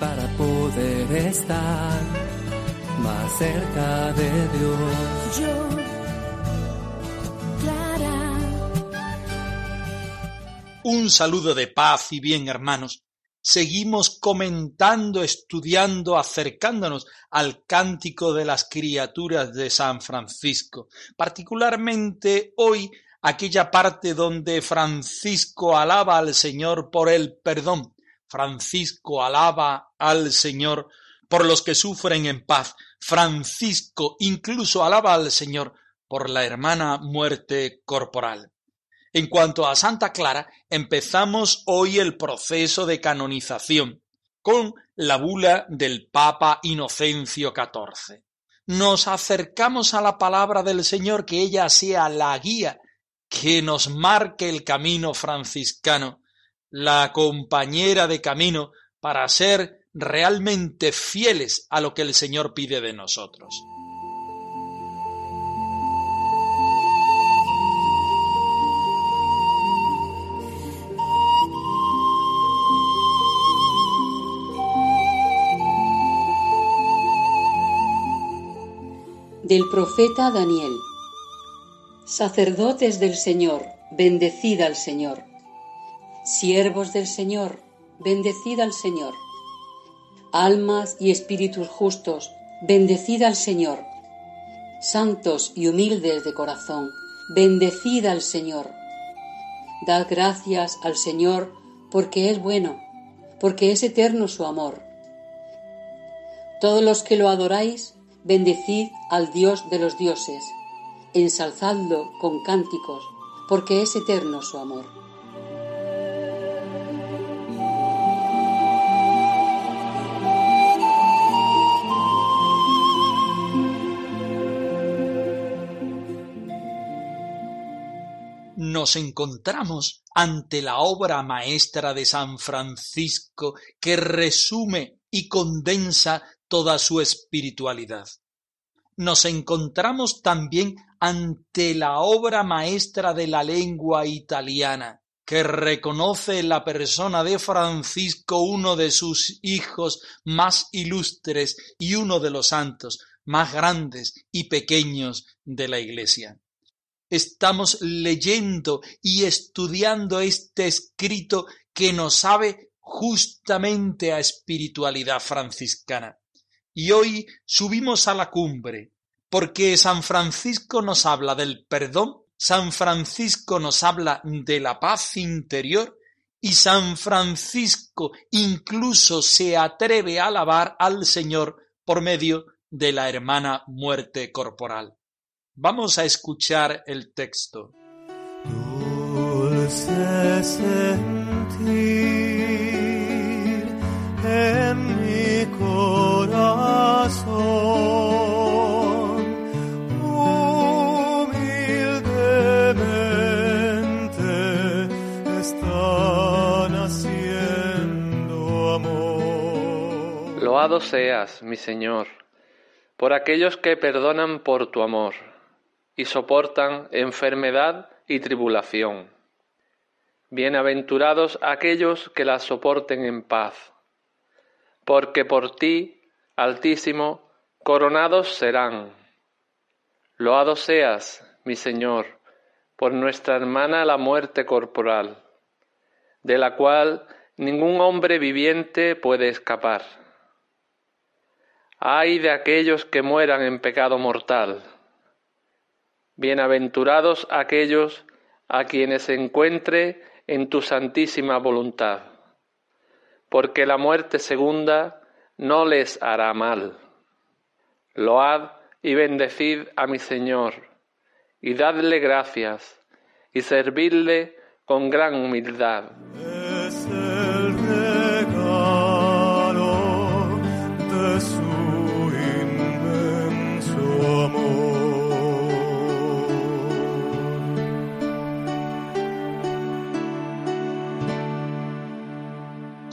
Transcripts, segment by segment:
Para poder estar más cerca de Dios. Yo, Clara, Un saludo de paz y bien, hermanos. Seguimos comentando, estudiando, acercándonos al cántico de las criaturas de San Francisco. Particularmente hoy aquella parte donde Francisco alaba al Señor por el perdón. Francisco alaba al Señor por los que sufren en paz. Francisco incluso alaba al Señor por la hermana muerte corporal. En cuanto a Santa Clara, empezamos hoy el proceso de canonización con la bula del Papa Inocencio XIV. Nos acercamos a la palabra del Señor, que ella sea la guía que nos marque el camino franciscano, la compañera de camino para ser realmente fieles a lo que el Señor pide de nosotros. Del profeta Daniel. Sacerdotes del Señor, bendecid al Señor. Siervos del Señor, bendecid al Señor. Almas y espíritus justos, bendecid al Señor. Santos y humildes de corazón, bendecid al Señor. Dad gracias al Señor porque es bueno, porque es eterno su amor. Todos los que lo adoráis, bendecid al Dios de los dioses, ensalzadlo con cánticos, porque es eterno su amor. Nos encontramos ante la obra maestra de San Francisco que resume y condensa toda su espiritualidad. Nos encontramos también ante la obra maestra de la lengua italiana, que reconoce en la persona de Francisco uno de sus hijos más ilustres y uno de los santos más grandes y pequeños de la Iglesia estamos leyendo y estudiando este escrito que nos sabe justamente a espiritualidad franciscana. Y hoy subimos a la cumbre, porque San Francisco nos habla del perdón, San Francisco nos habla de la paz interior, y San Francisco incluso se atreve a alabar al Señor por medio de la hermana muerte corporal. Vamos a escuchar el texto. Dulce sentir en mi corazón, humildemente están haciendo amor. Loado seas, mi Señor, por aquellos que perdonan por tu amor y soportan enfermedad y tribulación. Bienaventurados aquellos que las soporten en paz, porque por ti, Altísimo, coronados serán. Loado seas, mi Señor, por nuestra hermana la muerte corporal, de la cual ningún hombre viviente puede escapar. Ay de aquellos que mueran en pecado mortal. Bienaventurados aquellos a quienes encuentre en tu santísima voluntad, porque la muerte segunda no les hará mal. Load y bendecid a mi Señor, y dadle gracias, y servidle con gran humildad.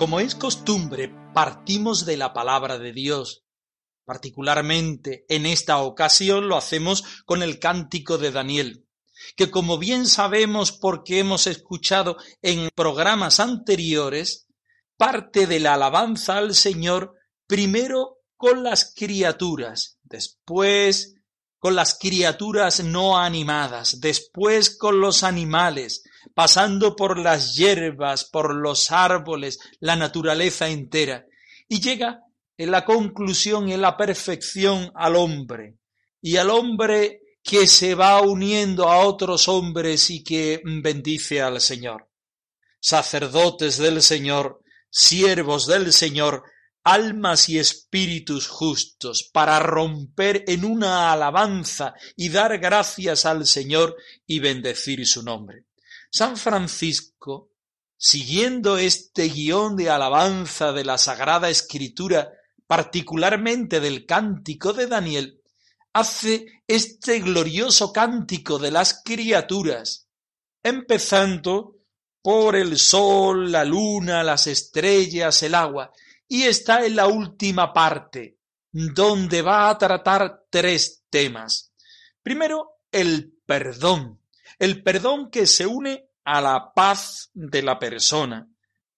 Como es costumbre, partimos de la palabra de Dios. Particularmente en esta ocasión lo hacemos con el cántico de Daniel, que como bien sabemos porque hemos escuchado en programas anteriores, parte de la alabanza al Señor primero con las criaturas, después con las criaturas no animadas, después con los animales, pasando por las hierbas, por los árboles, la naturaleza entera, y llega en la conclusión, en la perfección al hombre, y al hombre que se va uniendo a otros hombres y que bendice al Señor. Sacerdotes del Señor, siervos del Señor, almas y espíritus justos, para romper en una alabanza y dar gracias al Señor y bendecir su nombre. San Francisco, siguiendo este guion de alabanza de la Sagrada Escritura, particularmente del cántico de Daniel, hace este glorioso cántico de las criaturas, empezando por el sol, la luna, las estrellas, el agua, y está en la última parte, donde va a tratar tres temas. Primero, el perdón, el perdón que se une a la paz de la persona,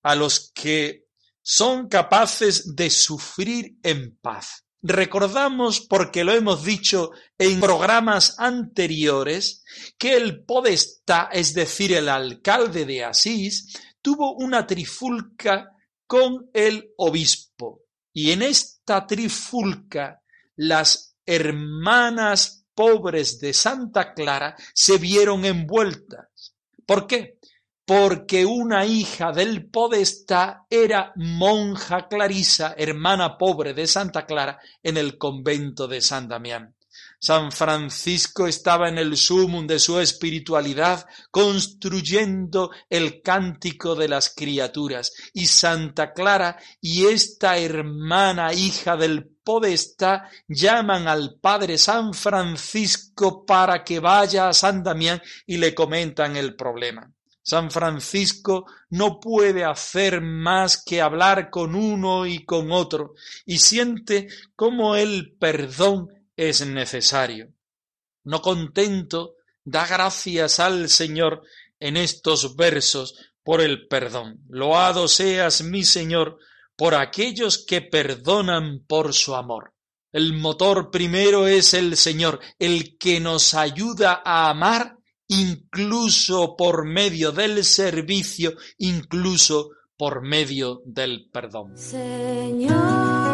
a los que son capaces de sufrir en paz. Recordamos, porque lo hemos dicho en programas anteriores, que el podestá, es decir, el alcalde de Asís, tuvo una trifulca con el obispo. Y en esta trifulca las hermanas pobres de Santa Clara se vieron envueltas. ¿Por qué? Porque una hija del podestá era monja clarisa, hermana pobre de Santa Clara, en el convento de San Damián. San Francisco estaba en el sumum de su espiritualidad, construyendo el cántico de las criaturas, y Santa Clara y esta hermana hija del podestá llaman al padre San Francisco para que vaya a San Damián y le comentan el problema. San Francisco no puede hacer más que hablar con uno y con otro, y siente como el perdón es necesario. No contento, da gracias al Señor en estos versos por el perdón. Loado seas, mi Señor, por aquellos que perdonan por su amor. El motor primero es el Señor, el que nos ayuda a amar incluso por medio del servicio, incluso por medio del perdón. Señor.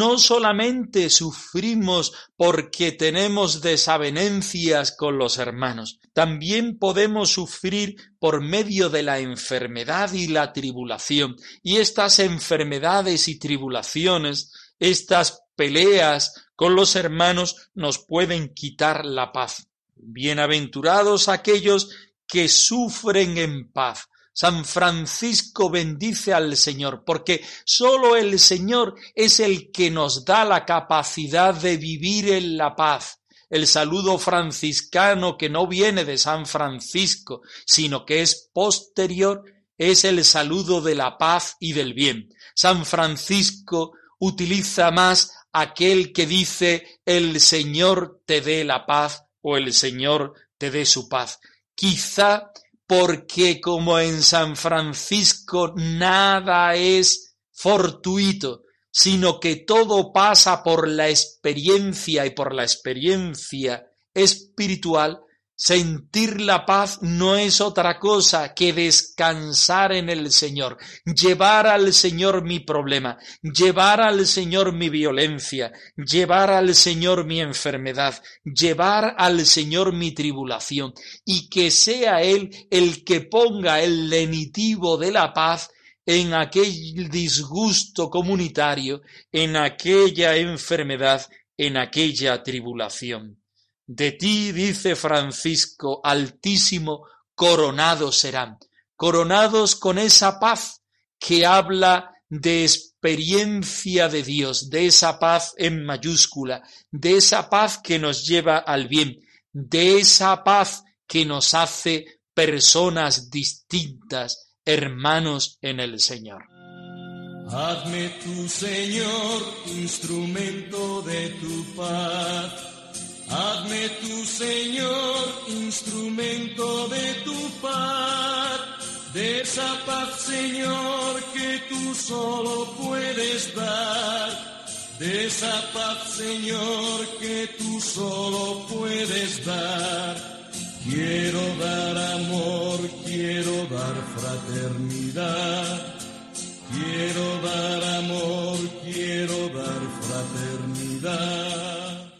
No solamente sufrimos porque tenemos desavenencias con los hermanos, también podemos sufrir por medio de la enfermedad y la tribulación. Y estas enfermedades y tribulaciones, estas peleas con los hermanos nos pueden quitar la paz. Bienaventurados aquellos que sufren en paz, San Francisco bendice al Señor, porque sólo el Señor es el que nos da la capacidad de vivir en la paz. El saludo franciscano que no viene de San Francisco, sino que es posterior, es el saludo de la paz y del bien. San Francisco utiliza más aquel que dice el Señor te dé la paz o el Señor te dé su paz. Quizá porque como en San Francisco nada es fortuito, sino que todo pasa por la experiencia y por la experiencia espiritual, Sentir la paz no es otra cosa que descansar en el Señor, llevar al Señor mi problema, llevar al Señor mi violencia, llevar al Señor mi enfermedad, llevar al Señor mi tribulación, y que sea Él el que ponga el lenitivo de la paz en aquel disgusto comunitario, en aquella enfermedad, en aquella tribulación. De ti, dice Francisco, altísimo, coronados serán, coronados con esa paz que habla de experiencia de Dios, de esa paz en mayúscula, de esa paz que nos lleva al bien, de esa paz que nos hace personas distintas, hermanos en el Señor. Hazme tu Señor instrumento de tu paz Hazme tu Señor instrumento de tu paz, de esa paz Señor que tú solo puedes dar, de esa paz Señor que tú solo puedes dar. Quiero dar amor, quiero dar fraternidad, quiero dar amor, quiero dar fraternidad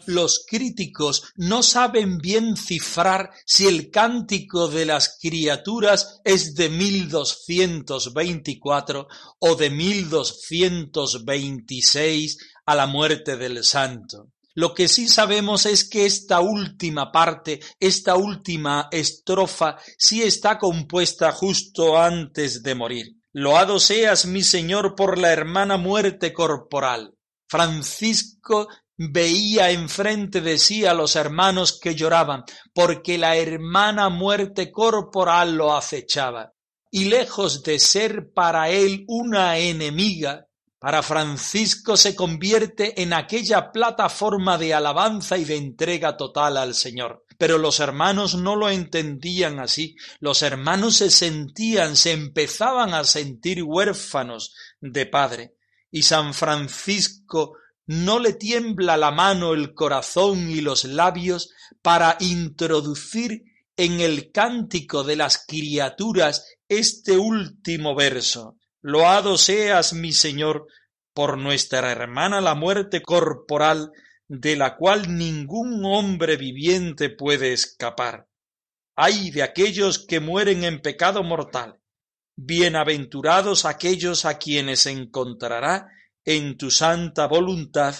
los críticos no saben bien cifrar si el cántico de las criaturas es de 1224 o de 1226 a la muerte del santo. Lo que sí sabemos es que esta última parte, esta última estrofa, sí está compuesta justo antes de morir. Loado seas, mi Señor, por la hermana muerte corporal. Francisco veía enfrente de sí a los hermanos que lloraban, porque la hermana muerte corporal lo acechaba. Y lejos de ser para él una enemiga, para Francisco se convierte en aquella plataforma de alabanza y de entrega total al Señor. Pero los hermanos no lo entendían así. Los hermanos se sentían, se empezaban a sentir huérfanos de padre. Y San Francisco no le tiembla la mano, el corazón y los labios para introducir en el cántico de las criaturas este último verso. Loado seas, mi Señor, por nuestra hermana la muerte corporal, de la cual ningún hombre viviente puede escapar. Ay de aquellos que mueren en pecado mortal. Bienaventurados aquellos a quienes encontrará en tu santa voluntad,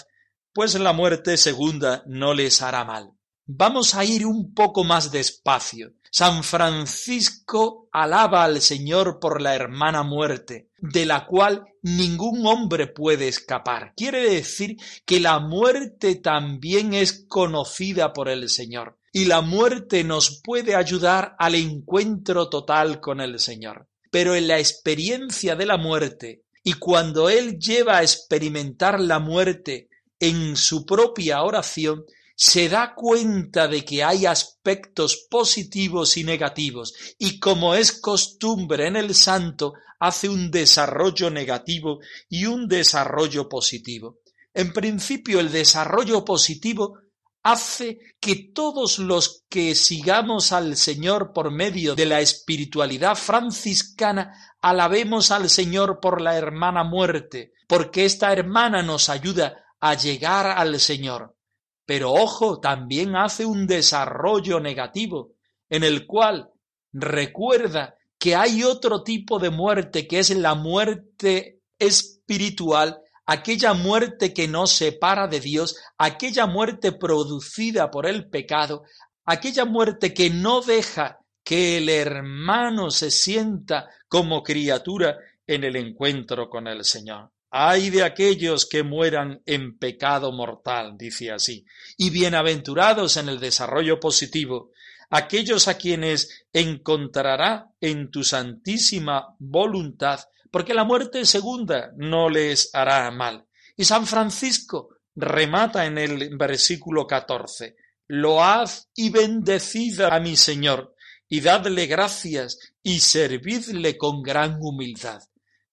pues la muerte segunda no les hará mal. Vamos a ir un poco más despacio. San Francisco alaba al Señor por la hermana muerte, de la cual ningún hombre puede escapar. Quiere decir que la muerte también es conocida por el Señor, y la muerte nos puede ayudar al encuentro total con el Señor. Pero en la experiencia de la muerte y cuando él lleva a experimentar la muerte en su propia oración, se da cuenta de que hay aspectos positivos y negativos, y como es costumbre en el santo, hace un desarrollo negativo y un desarrollo positivo. En principio, el desarrollo positivo hace que todos los que sigamos al Señor por medio de la espiritualidad franciscana alabemos al Señor por la hermana muerte, porque esta hermana nos ayuda a llegar al Señor. Pero ojo, también hace un desarrollo negativo, en el cual recuerda que hay otro tipo de muerte que es la muerte espiritual aquella muerte que nos separa de Dios, aquella muerte producida por el pecado, aquella muerte que no deja que el hermano se sienta como criatura en el encuentro con el Señor. Ay de aquellos que mueran en pecado mortal, dice así, y bienaventurados en el desarrollo positivo, aquellos a quienes encontrará en tu santísima voluntad porque la muerte segunda no les hará mal. Y San Francisco remata en el versículo 14, Load y bendecid a mi Señor, y dadle gracias y servidle con gran humildad,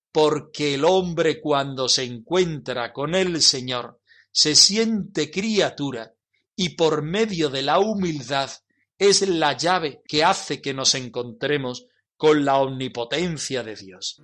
porque el hombre cuando se encuentra con el Señor se siente criatura y por medio de la humildad es la llave que hace que nos encontremos con la omnipotencia de Dios.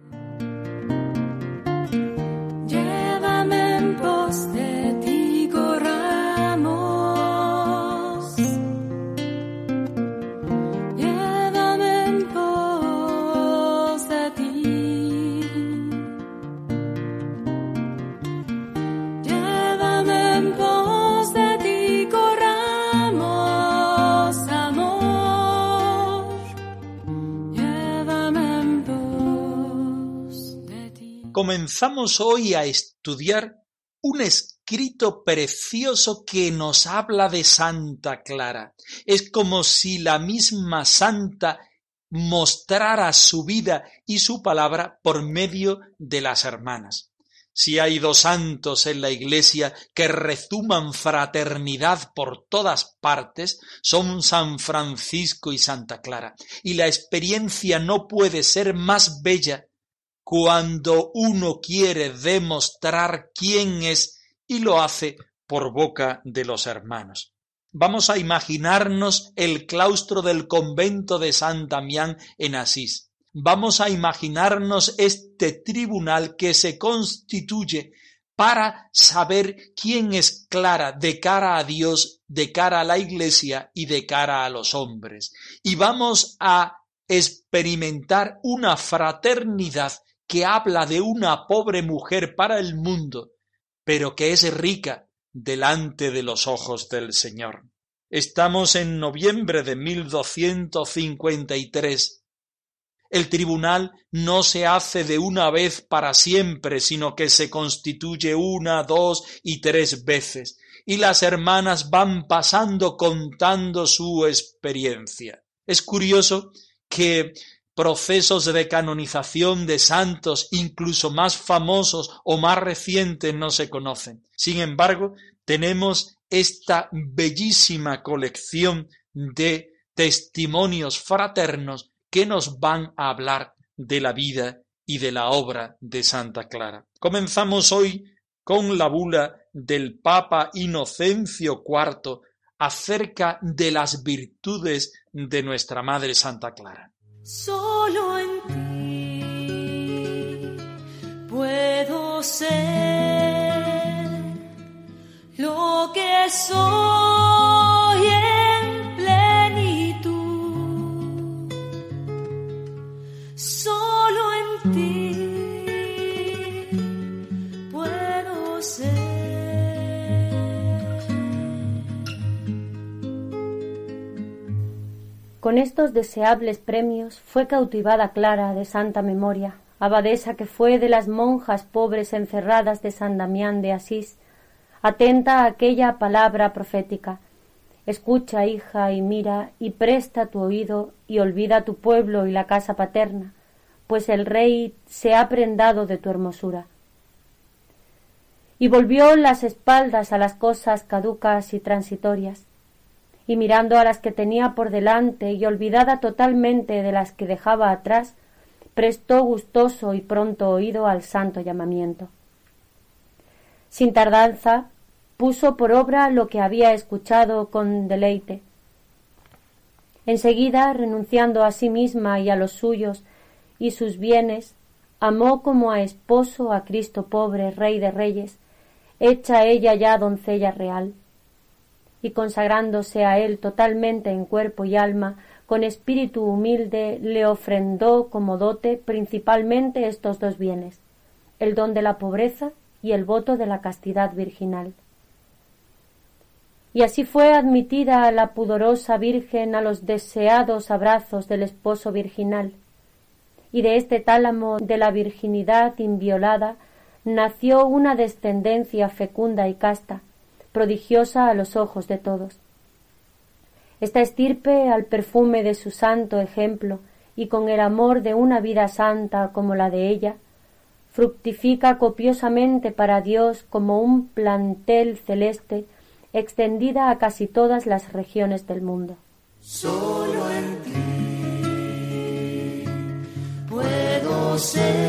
Comenzamos hoy a estudiar un escrito precioso que nos habla de Santa Clara. Es como si la misma Santa mostrara su vida y su palabra por medio de las hermanas. Si hay dos santos en la Iglesia que rezuman fraternidad por todas partes, son San Francisco y Santa Clara. Y la experiencia no puede ser más bella cuando uno quiere demostrar quién es y lo hace por boca de los hermanos. Vamos a imaginarnos el claustro del convento de San Damián en Asís. Vamos a imaginarnos este tribunal que se constituye para saber quién es Clara de cara a Dios, de cara a la Iglesia y de cara a los hombres. Y vamos a experimentar una fraternidad que habla de una pobre mujer para el mundo, pero que es rica delante de los ojos del Señor. Estamos en noviembre de 1253. El tribunal no se hace de una vez para siempre, sino que se constituye una, dos y tres veces, y las hermanas van pasando contando su experiencia. Es curioso que procesos de canonización de santos incluso más famosos o más recientes no se conocen. Sin embargo, tenemos esta bellísima colección de testimonios fraternos que nos van a hablar de la vida y de la obra de Santa Clara. Comenzamos hoy con la bula del Papa Inocencio IV acerca de las virtudes de nuestra Madre Santa Clara. Solo en ti puedo ser lo que soy Con estos deseables premios fue cautivada Clara de santa memoria, abadesa que fue de las monjas pobres encerradas de San Damián de Asís, atenta a aquella palabra profética. Escucha, hija, y mira, y presta tu oído, y olvida tu pueblo y la casa paterna, pues el rey se ha prendado de tu hermosura. Y volvió las espaldas a las cosas caducas y transitorias, y mirando a las que tenía por delante y olvidada totalmente de las que dejaba atrás, prestó gustoso y pronto oído al santo llamamiento. Sin tardanza, puso por obra lo que había escuchado con deleite. Enseguida, renunciando a sí misma y a los suyos y sus bienes, amó como a esposo a Cristo pobre, Rey de Reyes, hecha ella ya doncella real y consagrándose a él totalmente en cuerpo y alma, con espíritu humilde le ofrendó como dote principalmente estos dos bienes, el don de la pobreza y el voto de la castidad virginal. Y así fue admitida la pudorosa Virgen a los deseados abrazos del esposo virginal, y de este tálamo de la virginidad inviolada nació una descendencia fecunda y casta, prodigiosa a los ojos de todos. Esta estirpe, al perfume de su santo ejemplo y con el amor de una vida santa como la de ella, fructifica copiosamente para Dios como un plantel celeste extendida a casi todas las regiones del mundo. En ti puedo ser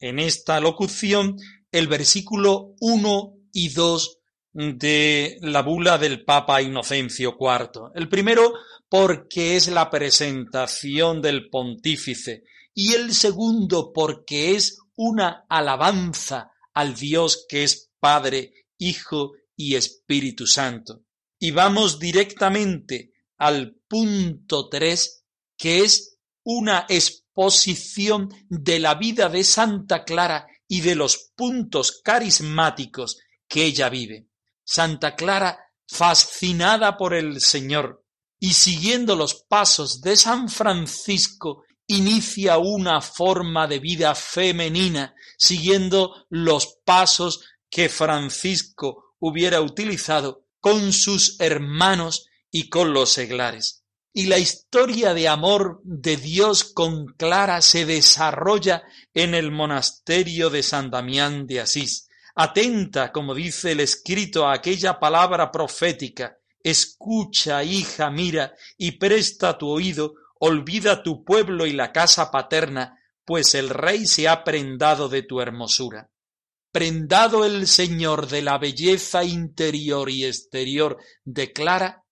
en esta locución el versículo 1 y 2 de la bula del Papa Inocencio IV. El primero porque es la presentación del pontífice y el segundo porque es una alabanza al Dios que es Padre, Hijo y Espíritu Santo. Y vamos directamente al punto 3, que es una exposición de la vida de Santa Clara y de los puntos carismáticos que ella vive. Santa Clara, fascinada por el Señor y siguiendo los pasos de San Francisco, inicia una forma de vida femenina, siguiendo los pasos que Francisco hubiera utilizado con sus hermanos y con los seglares. Y la historia de amor de Dios con Clara se desarrolla en el monasterio de San Damián de Asís. Atenta, como dice el escrito, a aquella palabra profética. Escucha, hija, mira, y presta tu oído, olvida tu pueblo y la casa paterna, pues el rey se ha prendado de tu hermosura. Prendado el Señor de la belleza interior y exterior de Clara,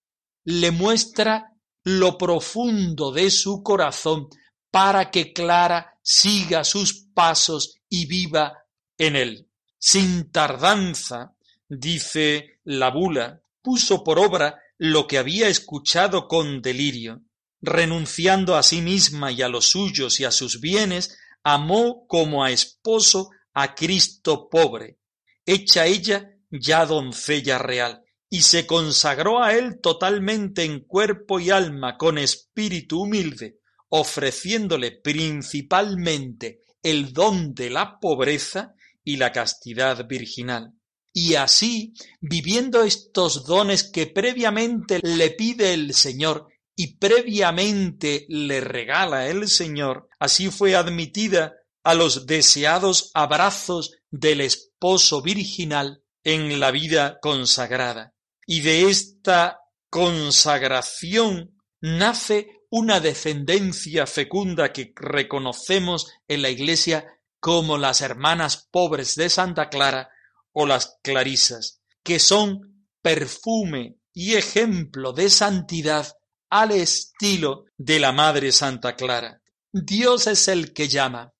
le muestra lo profundo de su corazón para que Clara siga sus pasos y viva en él. Sin tardanza, dice la bula, puso por obra lo que había escuchado con delirio. Renunciando a sí misma y a los suyos y a sus bienes, amó como a esposo a Cristo pobre, hecha ella ya doncella real y se consagró a él totalmente en cuerpo y alma con espíritu humilde, ofreciéndole principalmente el don de la pobreza y la castidad virginal. Y así, viviendo estos dones que previamente le pide el Señor y previamente le regala el Señor, así fue admitida a los deseados abrazos del esposo virginal en la vida consagrada. Y de esta consagración nace una descendencia fecunda que reconocemos en la Iglesia como las hermanas pobres de Santa Clara o las clarisas, que son perfume y ejemplo de santidad al estilo de la Madre Santa Clara. Dios es el que llama,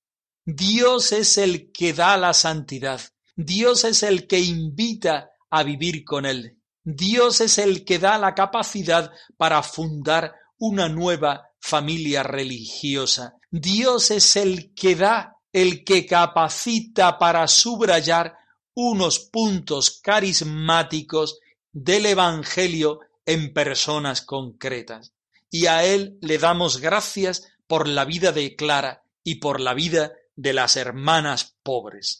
Dios es el que da la santidad, Dios es el que invita a vivir con Él. Dios es el que da la capacidad para fundar una nueva familia religiosa. Dios es el que da, el que capacita para subrayar unos puntos carismáticos del Evangelio en personas concretas. Y a Él le damos gracias por la vida de Clara y por la vida de las hermanas pobres.